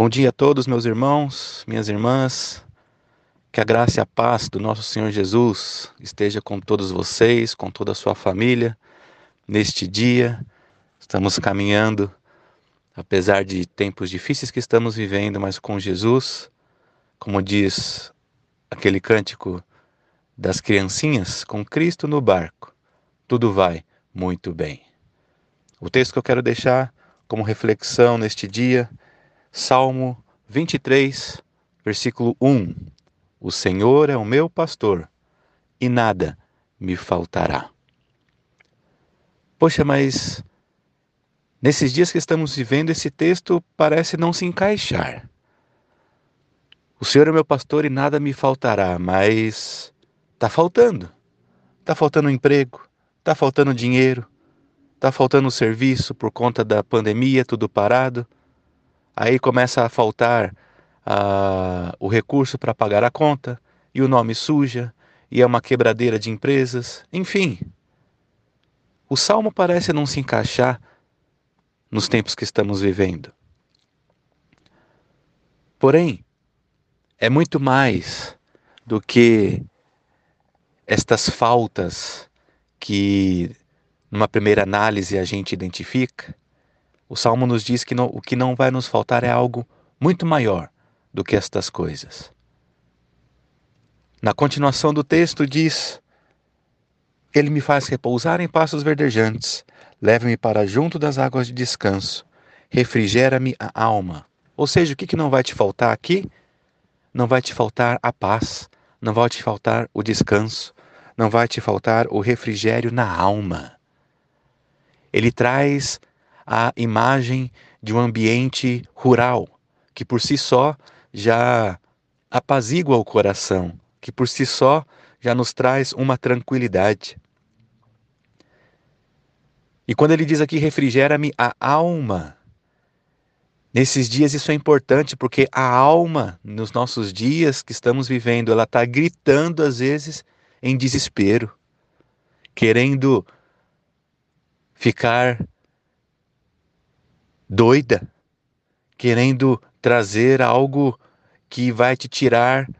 Bom dia a todos, meus irmãos, minhas irmãs. Que a graça e a paz do nosso Senhor Jesus esteja com todos vocês, com toda a sua família. Neste dia, estamos caminhando, apesar de tempos difíceis que estamos vivendo, mas com Jesus, como diz aquele cântico das criancinhas, com Cristo no barco, tudo vai muito bem. O texto que eu quero deixar como reflexão neste dia Salmo 23, versículo 1. O Senhor é o meu pastor e nada me faltará. Poxa, mas nesses dias que estamos vivendo, esse texto parece não se encaixar. O Senhor é meu pastor e nada me faltará, mas está faltando. Está faltando emprego, está faltando dinheiro, está faltando serviço por conta da pandemia, tudo parado Aí começa a faltar uh, o recurso para pagar a conta, e o nome suja, e é uma quebradeira de empresas, enfim. O salmo parece não se encaixar nos tempos que estamos vivendo. Porém, é muito mais do que estas faltas que, numa primeira análise, a gente identifica, o Salmo nos diz que o que não vai nos faltar é algo muito maior do que estas coisas. Na continuação do texto diz: Ele me faz repousar em pastos verdejantes, leva-me para junto das águas de descanso, refrigera-me a alma. Ou seja, o que, que não vai te faltar aqui? Não vai te faltar a paz, não vai te faltar o descanso, não vai te faltar o refrigério na alma. Ele traz a imagem de um ambiente rural, que por si só já apazigua o coração, que por si só já nos traz uma tranquilidade. E quando ele diz aqui refrigera-me a alma, nesses dias isso é importante porque a alma, nos nossos dias que estamos vivendo, ela está gritando às vezes em desespero, querendo ficar doida, querendo trazer algo que vai te tirar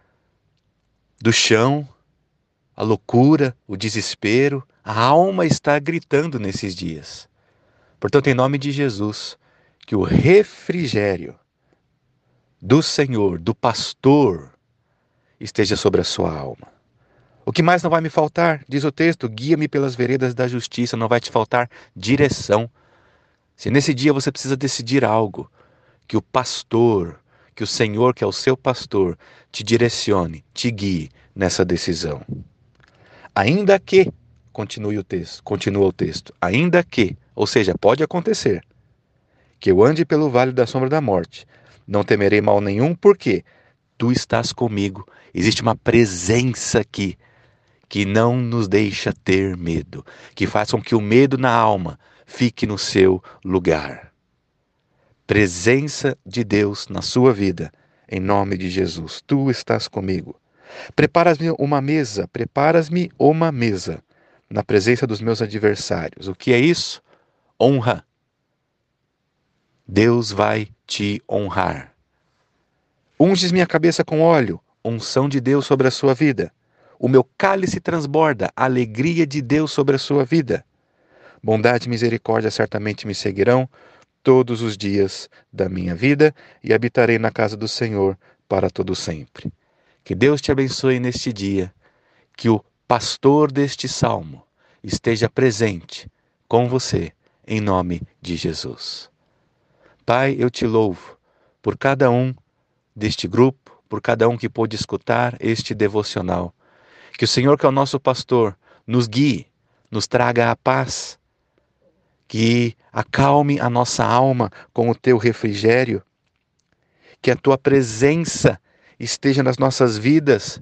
do chão, a loucura, o desespero. A alma está gritando nesses dias. Portanto, em nome de Jesus, que o refrigério do Senhor, do pastor, esteja sobre a sua alma. O que mais não vai me faltar? Diz o texto: guia-me pelas veredas da justiça, não vai te faltar direção. Se nesse dia você precisa decidir algo, que o pastor, que o Senhor, que é o seu pastor, te direcione, te guie nessa decisão. Ainda que, continue o texto, continua o texto, ainda que, ou seja, pode acontecer, que eu ande pelo vale da sombra da morte, não temerei mal nenhum, porque tu estás comigo. Existe uma presença aqui que não nos deixa ter medo, que faz com que o medo na alma fique no seu lugar. Presença de Deus na sua vida, em nome de Jesus. Tu estás comigo. Preparas-me uma mesa, preparas-me uma mesa na presença dos meus adversários. O que é isso? Honra. Deus vai te honrar. Unges minha cabeça com óleo, unção de Deus sobre a sua vida. O meu cálice transborda, alegria de Deus sobre a sua vida. Bondade e misericórdia certamente me seguirão todos os dias da minha vida e habitarei na casa do Senhor para todo sempre. Que Deus te abençoe neste dia, que o pastor deste salmo esteja presente com você, em nome de Jesus. Pai, eu te louvo por cada um deste grupo, por cada um que pôde escutar este devocional. Que o Senhor, que é o nosso pastor, nos guie, nos traga a paz, que acalme a nossa alma com o teu refrigério, que a tua presença esteja nas nossas vidas,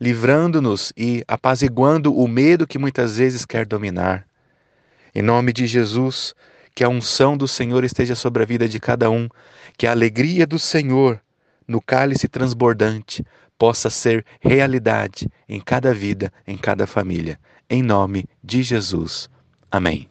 livrando-nos e apaziguando o medo que muitas vezes quer dominar. Em nome de Jesus, que a unção do Senhor esteja sobre a vida de cada um, que a alegria do Senhor no cálice transbordante possa ser realidade em cada vida, em cada família. Em nome de Jesus. Amém.